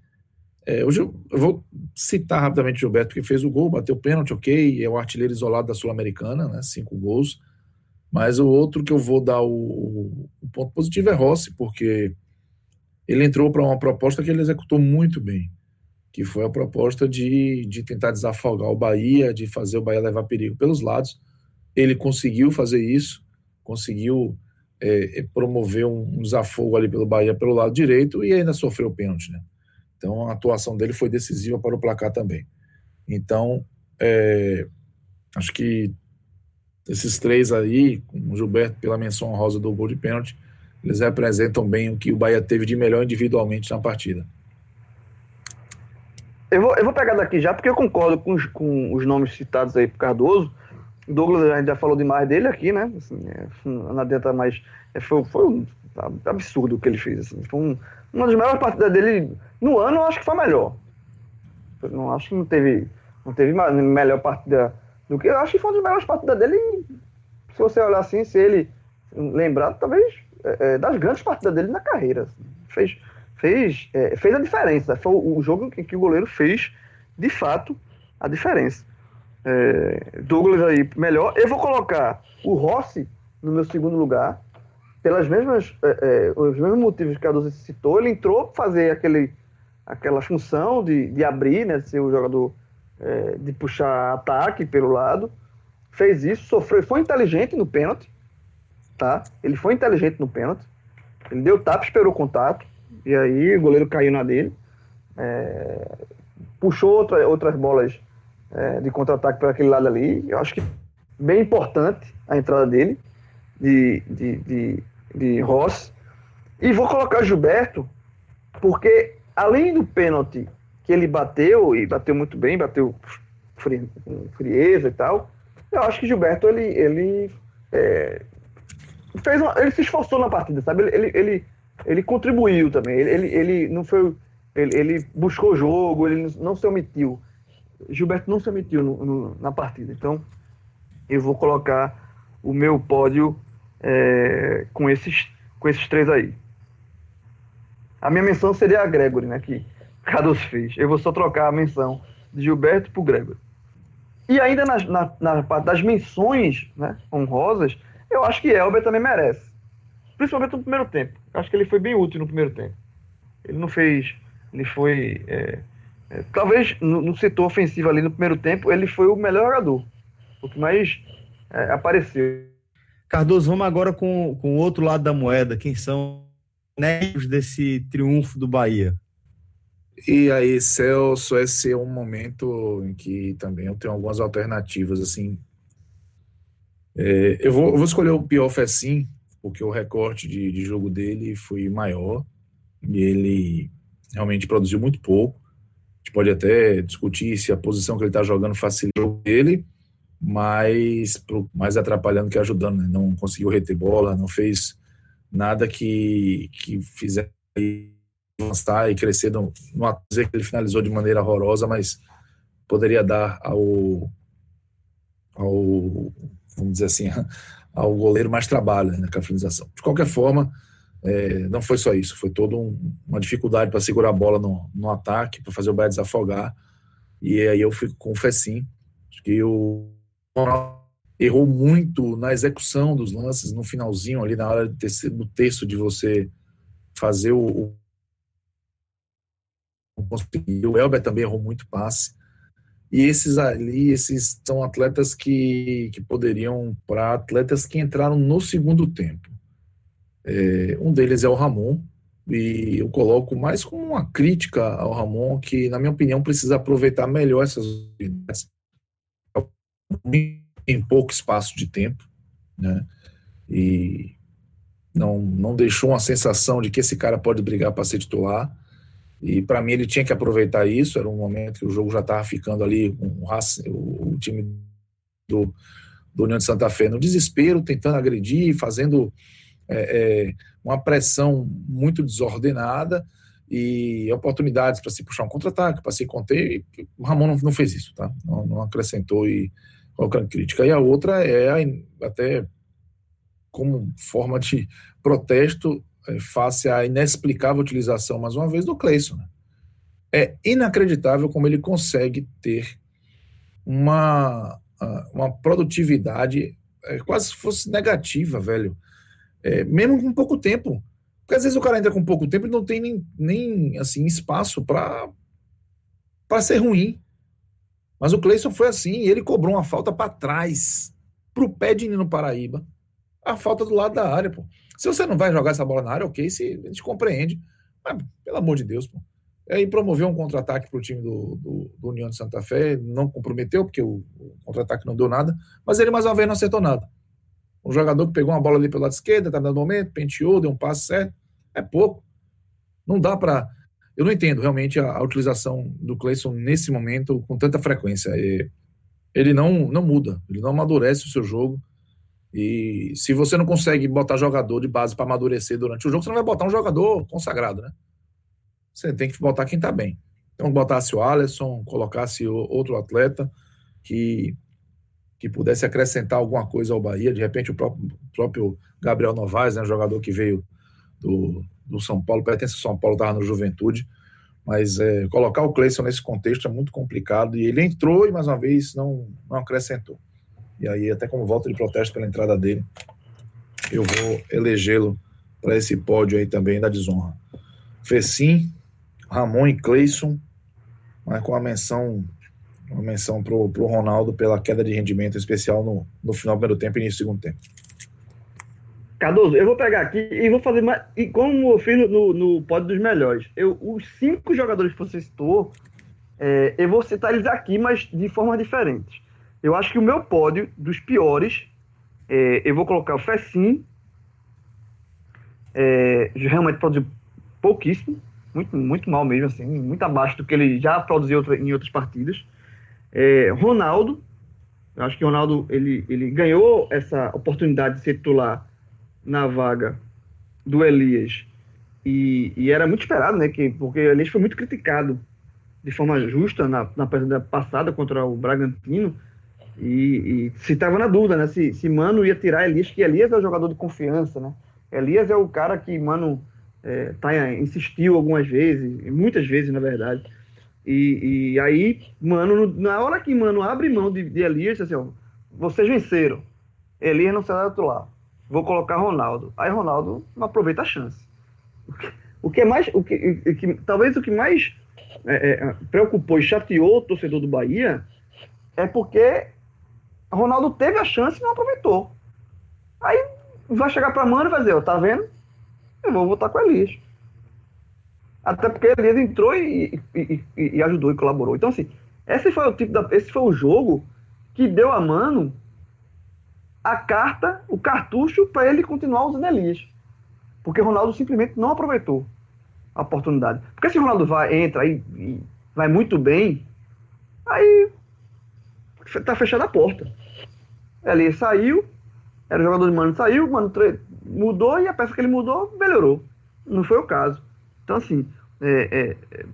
é, hoje eu, eu, vou citar rapidamente o Gilberto, porque fez o gol, bateu pênalti, ok, é o artilheiro isolado da Sul-Americana, né, cinco gols. Mas o outro que eu vou dar o, o ponto positivo é Rossi, porque ele entrou para uma proposta que ele executou muito bem, que foi a proposta de, de tentar desafogar o Bahia, de fazer o Bahia levar perigo pelos lados. Ele conseguiu fazer isso, conseguiu é, é promover um, um desafogo ali pelo Bahia pelo lado direito e ainda sofreu pênalti, né? Então a atuação dele foi decisiva para o placar também. Então, é, acho que esses três aí, o Gilberto pela menção honrosa do gol de pênalti, eles representam bem o que o Bahia teve de melhor individualmente na partida. Eu vou, eu vou pegar daqui já, porque eu concordo com os, com os nomes citados aí por Cardoso. Douglas, a gente já falou demais dele aqui, né? Assim, é, não adianta mais. É, foi, foi um absurdo o que ele fez. Assim. Foi um, uma das melhores partidas dele no ano, eu acho que foi melhor. Eu não acho que não teve, não teve melhor partida do que. Eu acho que foi uma das melhores partidas dele. Se você olhar assim, se ele lembrar, talvez é, é, das grandes partidas dele na carreira. Assim. Fez, fez, é, fez a diferença. Foi o, o jogo em que o goleiro fez, de fato, a diferença. É, Douglas aí melhor. Eu vou colocar o Rossi no meu segundo lugar pelas mesmas, é, é, os mesmos motivos que a Doce citou, ele entrou para fazer aquele, aquela função de, de abrir, né, de ser o jogador é, de puxar ataque pelo lado, fez isso, sofreu, foi inteligente no pênalti, tá? Ele foi inteligente no pênalti, ele deu tapa, esperou o contato, e aí o goleiro caiu na dele, é, puxou outra, outras bolas é, de contra-ataque para aquele lado ali, eu acho que bem importante a entrada dele, de, de, de, de Ross. E vou colocar Gilberto, porque além do pênalti que ele bateu, e bateu muito bem, bateu com frieza e tal, eu acho que Gilberto, ele, ele, é, fez uma, ele se esforçou na partida, sabe? Ele, ele, ele, ele contribuiu também, ele, ele, ele não foi... Ele, ele, buscou o jogo, ele não se omitiu. Gilberto não se omitiu no, no, na partida. Então, eu vou colocar o meu pódio é, com, esses, com esses três aí. A minha menção seria a Gregory, né? Que Cardoso fez. Eu vou só trocar a menção de Gilberto por Gregory. E ainda na, na, parte das menções né, honrosas, eu acho que Elber também merece. Principalmente no primeiro tempo. Eu acho que ele foi bem útil no primeiro tempo. Ele não fez. Ele foi. É, talvez no, no, setor ofensivo ali no primeiro tempo, ele foi o melhor jogador. O que mais é, apareceu. Cardoso, vamos agora com, com o outro lado da moeda. Quem são os desse triunfo do Bahia? E aí, Celso, esse é um momento em que também eu tenho algumas alternativas, assim. É, eu, vou, eu, vou, escolher o pior Fessim, porque o recorte de, de, jogo dele foi maior e ele realmente produziu muito pouco. Gente pode até discutir se a posição que ele está jogando facilitou ele, mas mais atrapalhando que ajudando. Né? Não conseguiu reter bola, não fez nada que, que fizesse avançar e crescer. Não, não dizer que ele finalizou de maneira horrorosa, mas poderia dar ao, ao vamos dizer assim, ao goleiro mais trabalho né, na finalização. De qualquer forma, é, não foi só isso, foi toda um, uma dificuldade para segurar a bola no, no ataque, para fazer o Bahia desafogar. E aí eu fico com o Fecim, que o errou muito na execução dos lances, no finalzinho ali, na hora do texto de você fazer o, o Elber também errou muito passe. E esses ali, esses são atletas que, que poderiam, para atletas que entraram no segundo tempo. É, um deles é o Ramon, e eu coloco mais como uma crítica ao Ramon, que, na minha opinião, precisa aproveitar melhor essas oportunidades em pouco espaço de tempo, né? E não, não deixou uma sensação de que esse cara pode brigar para ser titular. E para mim ele tinha que aproveitar isso. Era um momento que o jogo já estava ficando ali, um, o, o time do, do União de Santa Fé no desespero, tentando agredir, fazendo é, é, uma pressão muito desordenada e oportunidades para se puxar um contra-ataque, para se conter. o Ramon não, não, fez isso, tá? Não, não acrescentou e colocando crítica. E a outra é até como forma de protesto é, face à inexplicável utilização, mais uma vez, do Cleison. Né? É inacreditável como ele consegue ter uma, uma produtividade é, quase se fosse negativa, velho. É, mesmo com pouco tempo. Porque às vezes o cara entra com pouco tempo e não tem nem, nem assim, espaço para ser ruim. Mas o Cleison foi assim, ele cobrou uma falta para trás, pro pé de Nino Paraíba. A falta do lado da área, pô. Se você não vai jogar essa bola na área, ok, se, a gente compreende. Mas, pelo amor de Deus, pô. Aí promoveu um contra-ataque para o time do, do, do, União de Santa Fé, não comprometeu, porque o, o contra-ataque não deu nada, mas ele mais uma vez não acertou nada. Um jogador que pegou uma bola ali pelo lado esquerdo, no momento, penteou, deu um passe certo, é pouco. Não dá para eu não entendo realmente a, a utilização do Clayson nesse momento com tanta frequência. E, ele não, não muda, ele não amadurece o seu jogo. E se você não consegue botar jogador de base para amadurecer durante o jogo, você não vai botar um jogador consagrado, né? Você tem que botar quem está bem. Então, botasse o Alisson, colocasse outro atleta que, que pudesse acrescentar alguma coisa ao Bahia, de repente o próprio, próprio Gabriel Novaes, né, jogador que veio do, do São Paulo, pertence ao São Paulo, estava no Juventude, mas é, colocar o Cleison nesse contexto é muito complicado e ele entrou e mais uma vez não, não acrescentou. E aí, até como volta de protesto pela entrada dele, eu vou elegê-lo para esse pódio aí também da desonra. Fecim, Ramon e Cleison, mas com a menção uma menção pro, pro Ronaldo pela queda de rendimento especial no, no final do primeiro tempo e início do segundo tempo. Cardoso, eu vou pegar aqui e vou fazer mais. E como eu fiz no, no pódio dos melhores, eu, os cinco jogadores que você citou, é, eu vou citar eles aqui, mas de forma diferente. Eu acho que o meu pódio dos piores, é, eu vou colocar o Fessim, é, realmente produziu pouquíssimo, muito, muito mal mesmo, assim, muito abaixo do que ele já produziu em outras partidas. É, Ronaldo, eu acho que Ronaldo ele, ele ganhou essa oportunidade de ser titular na vaga do Elias e, e era muito esperado, né? Que, porque o Elias foi muito criticado de forma justa na, na partida passada contra o Bragantino e, e se estava na dúvida, né? Se, se Mano ia tirar Elias, que Elias é o jogador de confiança, né? Elias é o cara que Mano é, tá, insistiu algumas vezes, muitas vezes, na verdade. E, e aí, Mano, na hora que Mano abre mão de, de Elias, assim, ó, vocês venceram. Elias não será titular. Vou colocar Ronaldo. Aí Ronaldo não aproveita a chance. O que é mais, o que, o que talvez o que mais é, é, preocupou e chateou o torcedor do Bahia é porque Ronaldo teve a chance e não aproveitou. Aí vai chegar para Mano e vai dizer, ó, tá vendo? Eu vou votar com Elias. Até porque Elias entrou e, e, e, e, ajudou e colaborou. Então, assim, esse foi o tipo da, esse foi o jogo que deu a Mano a carta, o cartucho para ele continuar usando Elias. Porque Ronaldo simplesmente não aproveitou a oportunidade. Porque se Ronaldo vai, entra e, e vai muito bem, aí tá fechada a porta. Ele saiu, era jogador de Mano, saiu, Mano mudou e a peça que ele mudou melhorou. Não foi o caso. Então, assim, é, é, é,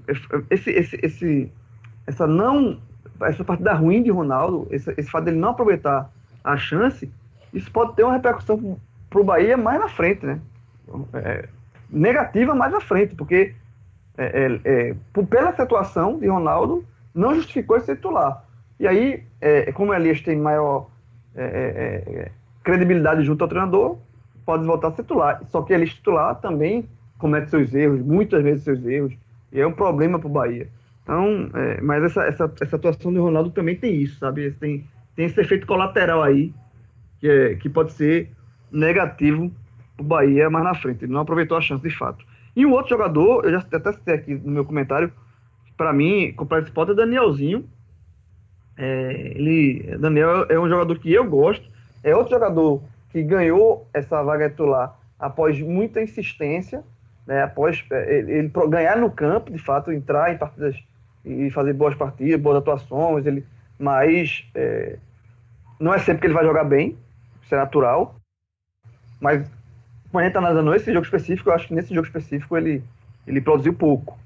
esse, esse, esse, essa não. Essa partida ruim de Ronaldo, esse, esse fato dele não aproveitar a chance, isso pode ter uma repercussão para o Bahia mais na frente, né? É, negativa mais à frente, porque é, é, é pela situação de Ronaldo, não justificou esse titular. E aí, é, como o Elias tem maior é, credibilidade junto ao treinador, pode voltar a titular. Só que Elias titular também comete seus erros, muitas vezes seus erros, e é um problema para o Bahia. Então, mas essa, essa, essa atuação de Ronaldo também tem isso, sabe? Tem, tem esse efeito colateral aí, que, é, que pode ser negativo o Bahia mais na frente. Ele não aproveitou a chance de fato. E o outro jogador, eu já até citei aqui no meu comentário, para mim, comprar esse é Danielzinho. É, ele, Daniel é um jogador que eu gosto. É outro jogador que ganhou essa vaga titular após muita insistência, né, após é, ele, ele ganhar no campo, de fato, entrar em partidas e fazer boas partidas, boas atuações, ele, mas é, não é sempre que ele vai jogar bem, isso é natural, mas como a está analisando esse jogo específico, eu acho que nesse jogo específico ele, ele produziu pouco.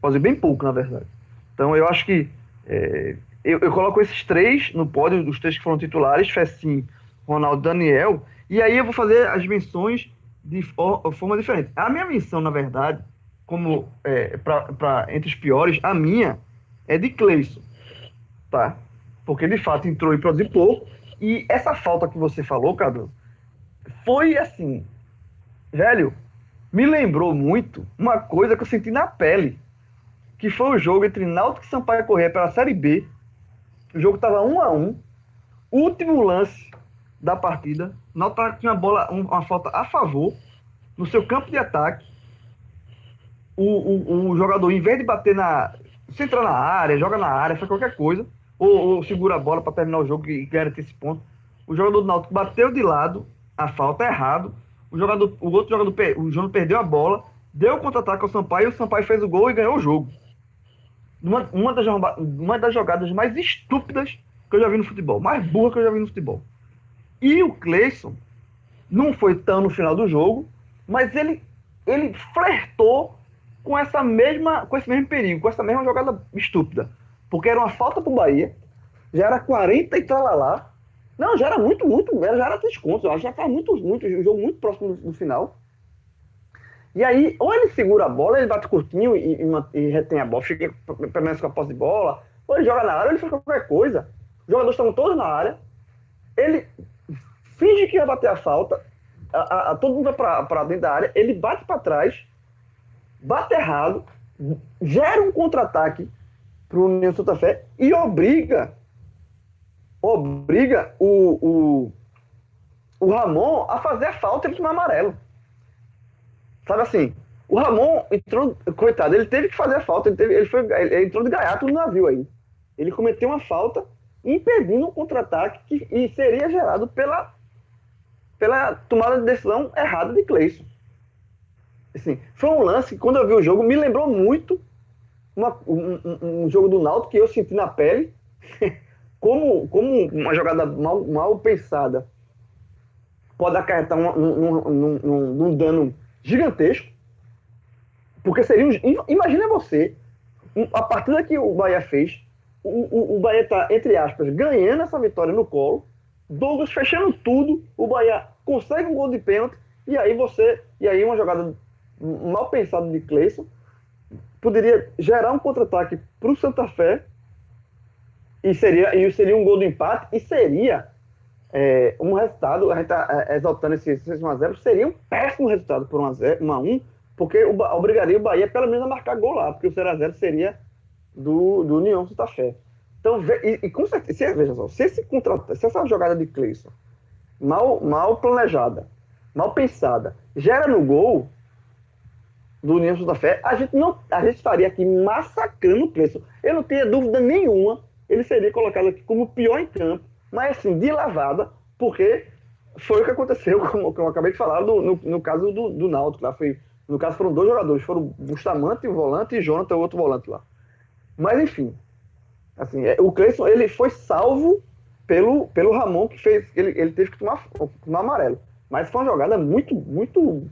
Produziu bem pouco, na verdade. Então eu acho que é, eu, eu, coloco esses três no pódio, os três que foram titulares, Fessim, Ronaldo Daniel, e aí eu vou fazer as menções de forma diferente. A minha menção, na verdade, como é, pra, pra, entre os piores, a minha é de Cleison, tá? Porque de fato entrou e produziu pouco, e essa falta que você falou, Carlos, foi assim, velho, me lembrou muito uma coisa que eu senti na pele, que foi o jogo entre Náutico e Sampaio Correia pela Série B. O jogo estava um a um, último lance da partida, Náutico tinha uma bola, uma falta a favor no seu campo de ataque. O, o, o jogador, em vez de bater na. Se entrar na área, joga na área, faz qualquer coisa, ou, ou segura a bola para terminar o jogo e garantir esse ponto. O jogador do Náutico bateu de lado, a falta errado, o, jogador, o outro jogador, o João perdeu a bola, deu contra-ataque ao Sampaio, o Sampaio fez o gol e ganhou o jogo. Uma, uma, das, uma das jogadas mais estúpidas que eu já vi no futebol, mais burra que eu já vi no futebol. E o Cleison não foi tão no final do jogo, mas ele, ele flertou com essa mesma, com esse mesmo perigo, com essa mesma jogada estúpida. Porque era uma falta pro Bahia, já era 40 e tralalá, não, já era muito, muito, já era três. Eu acho já estava muito, muito, um jogo muito próximo do, do, final. E aí, ou ele segura a bola, ele bate curtinho e, e, e retém a bola, fica permanece com a posse de bola, ou ele joga na área, ou ele faz qualquer coisa. Os jogadores estão todos na área, ele finge que ia bater a falta, a, a, a todo mundo vai para dentro da área, ele bate para trás, bate errado, gera um contra-ataque para o União Santa Fé e obriga obriga o, o, o Ramon a fazer a falta e tomar amarelo. Sabe assim, o Ramon entrou, coitado, ele teve que fazer a falta, ele, teve, ele, foi, ele entrou de gaiato no navio aí. Ele cometeu uma falta impedindo um contra-ataque que e seria gerado pela, pela tomada de decisão errada de Cleison. Assim, foi um lance que, quando eu vi o jogo, me lembrou muito uma, um, um, um, jogo do Náutico que eu senti na pele, como, como uma jogada mal, mal pensada pode acarretar um, um, dano gigantesco, porque seria um, imagina você, a partida que o Bahia fez, o, o, o Bahia está, entre aspas, ganhando essa vitória no colo, Douglas fechando tudo, o Bahia consegue um gol de pênalti, e aí você, e aí uma jogada mal pensada de Cleison, poderia gerar um contra-ataque para o Santa Fé, e seria, e seria um gol do empate, e seria é, um resultado, a gente está é, exaltando esse 6x0, seria um péssimo resultado por 1x1, porque obrigaria o Bahia pelo menos a marcar gol lá, porque o 0x0 seria do, do União Santa Fé. Então, e, e com certeza, veja só, se, esse se essa jogada de Cleison, mal, mal planejada, mal pensada, gera no gol do União Santa Fé, a gente, não, a gente estaria aqui massacrando o Cleison. Eu não tenho dúvida nenhuma, ele seria colocado aqui como pior em campo, mas assim, de lavada, porque foi o que aconteceu, como, como eu acabei de falar, no, no, no caso do, do Náutico lá. Foi, no caso foram dois jogadores, foram Bustamante, o volante, e Jonathan, o outro volante lá. Mas enfim, assim, é, o Cleison ele foi salvo pelo, pelo Ramon, que fez. Ele, ele teve que tomar, tomar amarelo. Mas foi uma jogada muito, muito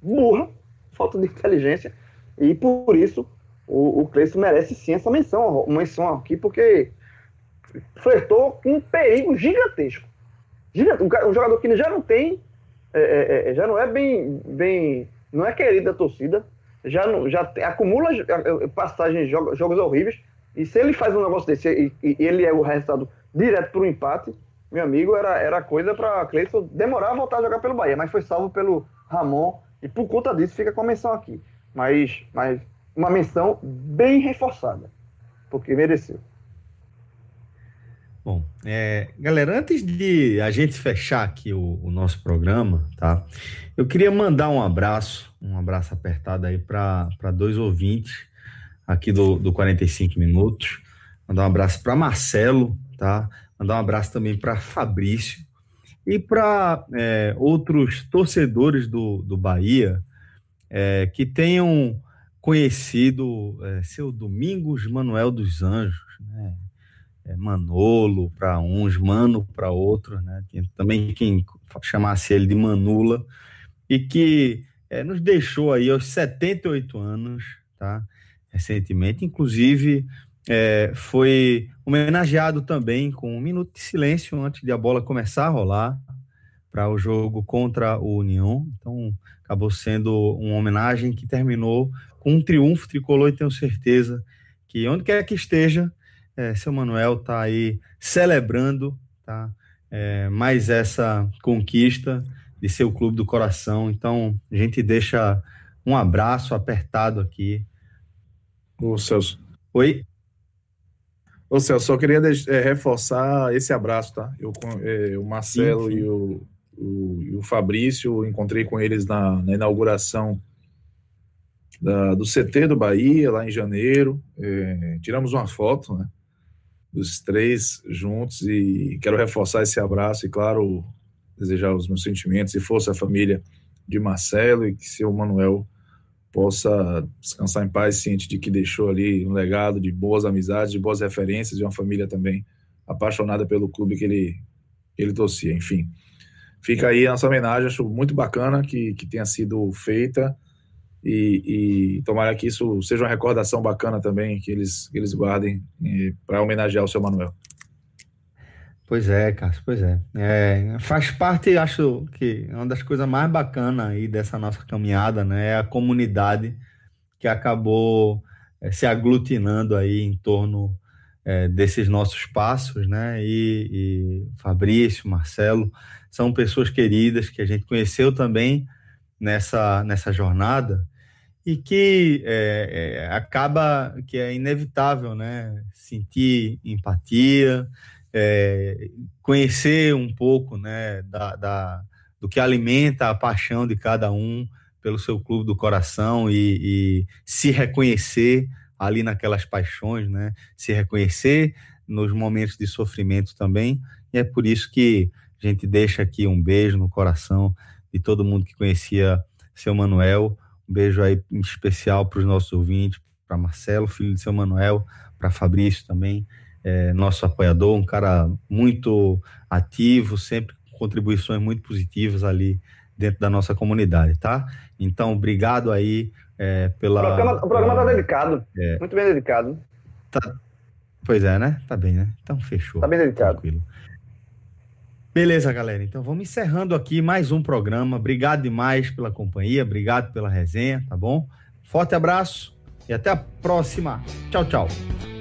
burra, falta de inteligência. E por isso o, o Cleison merece sim essa menção, menção aqui, porque flertou com um perigo gigantesco. Gigantesco. Um jogador que já não tem, é, é, é, já não é bem, bem, não é querido da torcida, já, não, já tem, acumula passagens, jogos, jogos horríveis, e se ele faz um negócio desse e, e ele é o resultado direto para o empate, meu amigo, era, era coisa para Cleiton demorar a voltar a jogar pelo Bahia, mas foi salvo pelo Ramon, e por conta disso fica com a menção aqui. Mas, mas uma menção bem reforçada, porque mereceu. Bom, é, galera, antes de a gente fechar aqui o, o, nosso programa, tá? Eu queria mandar um abraço, um abraço apertado aí para dois ouvintes aqui do, do 45 Minutos. Mandar um abraço para Marcelo, tá? Mandar um abraço também para Fabrício e para é, outros torcedores do, do Bahia é, que tenham conhecido é, seu Domingos Manuel dos Anjos, né? é, Manolo para uns, Mano para outros, né? também quem chamasse ele de Manula, e que é, nos deixou aí aos 78 anos, tá? Recentemente, inclusive é, foi homenageado também com um minuto de silêncio antes de a bola começar a rolar para o jogo contra o União. Então, acabou sendo uma homenagem que terminou com um triunfo tricolor e tenho certeza que onde quer que esteja, é, seu Manuel está aí celebrando tá? É, mais essa conquista de seu clube do coração. Então, a gente deixa um abraço apertado aqui. Ô, Celso. Oi? Ô, Celso, só queria é, reforçar esse abraço, tá? Eu, é, o Marcelo sim, sim. E, o, o, e o Fabrício, encontrei com eles na, na inauguração da, do CT do Bahia, lá em janeiro. É, tiramos uma foto, né? dos três juntos e quero reforçar esse abraço e, claro, desejar os meus sentimentos e força à família de Marcelo e que seu Manuel possa descansar em paz, ciente de que deixou ali um legado de boas amizades, de boas referências e uma família também apaixonada pelo clube que ele, ele torcia. Enfim, fica aí a nossa homenagem, acho muito bacana que, que tenha sido feita e, e tomara que isso seja uma recordação bacana também, que eles, que eles guardem para homenagear o seu Manuel. Pois é, Cássio, pois é. é. Faz parte, acho que uma das coisas mais bacanas aí dessa nossa caminhada, né, é a comunidade que acabou é, se aglutinando aí em torno é, desses nossos passos, né, e, e Fabrício, Marcelo, são pessoas queridas que a gente conheceu também nessa, nessa jornada e que é, é, acaba que é inevitável, né? Sentir empatia, é, conhecer um pouco, né? Da, da, do que alimenta a paixão de cada um pelo seu clube do coração e, e se reconhecer ali naquelas paixões, né? Se reconhecer nos momentos de sofrimento também, e é por isso que a gente deixa aqui um beijo no coração de todo mundo que conhecia seu Manuel. Um beijo aí especial para os nossos ouvintes, para Marcelo, filho de seu Manuel, para Fabrício também, é, nosso apoiador, um cara muito ativo, sempre com contribuições muito positivas ali dentro da nossa comunidade, tá? Então, obrigado aí é, pela. O programa, o programa tá dedicado. É, muito bem dedicado. Tá, pois é, né? Tá bem, né? Então fechou. Tá bem dedicado. Tranquilo. Beleza, galera. Então vamos encerrando aqui mais um programa. Obrigado demais pela companhia, obrigado pela resenha, tá bom? Forte abraço e até a próxima. Tchau, tchau.